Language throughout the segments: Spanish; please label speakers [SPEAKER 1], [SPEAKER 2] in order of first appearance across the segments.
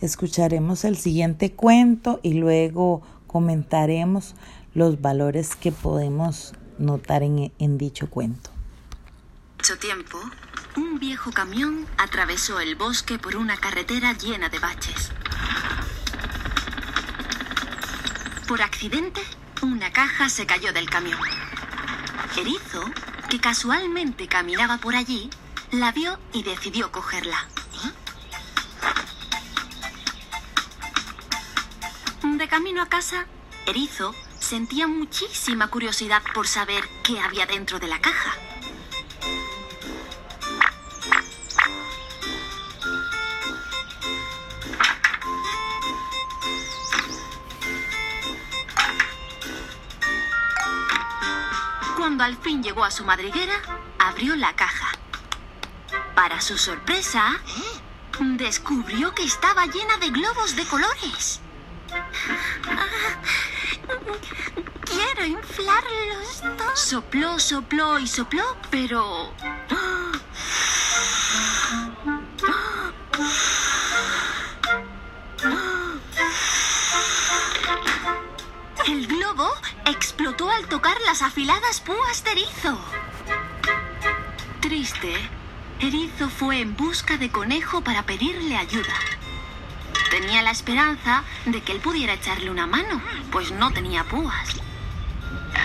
[SPEAKER 1] Escucharemos el siguiente cuento y luego comentaremos los valores que podemos notar en, dicho cuento.
[SPEAKER 2] Mucho tiempo, un viejo camión atravesó el bosque por una carretera llena de baches. Por accidente, una caja se cayó del camión. Erizo, que casualmente caminaba por allí, la vio y decidió cogerla. De camino a casa, Erizo sentía muchísima curiosidad por saber qué había dentro de la caja. Cuando al fin llegó a su madriguera, abrió la caja. Para su sorpresa, descubrió que estaba llena de globos de colores. Quiero inflarlos todos. Sopló, sopló y sopló, pero... El globo explotó al tocar las afiladas púas de Erizo. Triste, Erizo fue en busca de Conejo para pedirle ayuda. Tenía la esperanza de que él pudiera echarle una mano, pues no tenía púas.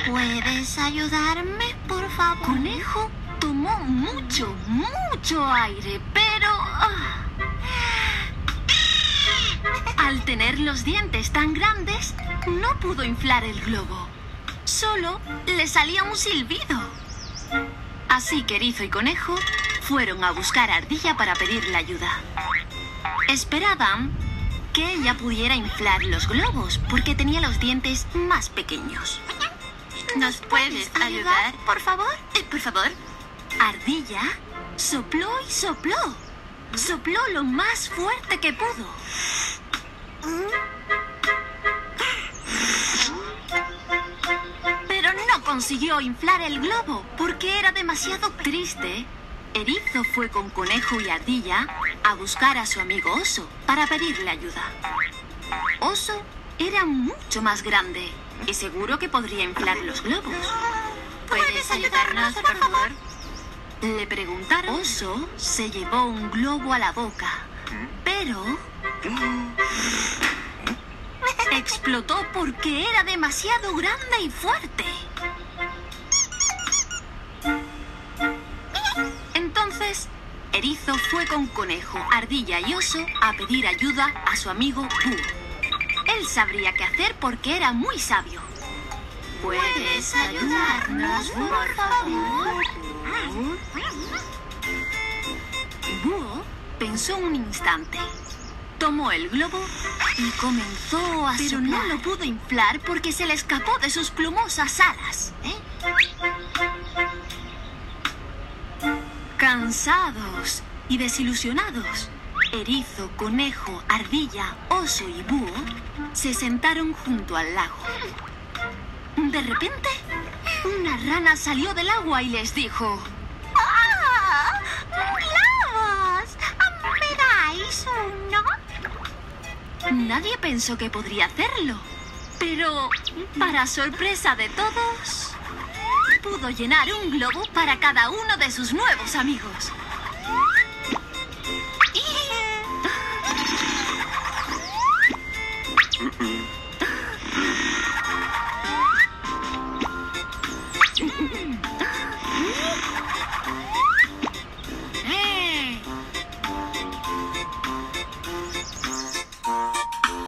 [SPEAKER 2] ¿Puedes ayudarme, por favor? Conejo tomó mucho, mucho aire, pero... ah. Al tener los dientes tan grandes, no pudo inflar el globo. Solo le salía un silbido. Así que Erizo y Conejo fueron a buscar a Ardilla para pedirle ayuda. Esperaban que ella pudiera inflar los globos porque tenía los dientes más pequeños. ¿Nos puedes ayudar, por favor? Eh, por favor. Ardilla sopló y sopló. Sopló lo más fuerte que pudo. Pero no consiguió inflar el globo porque era demasiado triste. Erizo fue con Conejo y Ardilla a buscar a su amigo Oso para pedirle ayuda. Oso era mucho más grande y seguro que podría inflar los globos. ¿Puedes ayudarnos, por favor? Le preguntaron. Oso se llevó un globo a la boca, pero explotó porque era demasiado grande y fuerte. Erizo fue con Conejo, Ardilla y Oso a pedir ayuda a su amigo Búho. Él sabría qué hacer porque era muy sabio. ¿Puedes ayudarnos, por favor? Búho pensó un instante. Tomó el globo y comenzó a Pero no lo pudo inflar porque se le escapó de sus plumosas alas. Cansados y desilusionados, Erizo, Conejo, Ardilla, Oso y Búho se sentaron junto al lago. De repente, una rana salió del agua y les dijo...
[SPEAKER 3] ¡Ah! ¿Me dais uno?
[SPEAKER 2] Nadie pensó que podría hacerlo. Pero, para sorpresa de todos, pudo llenar un globo para cada uno de sus nuevos amigos.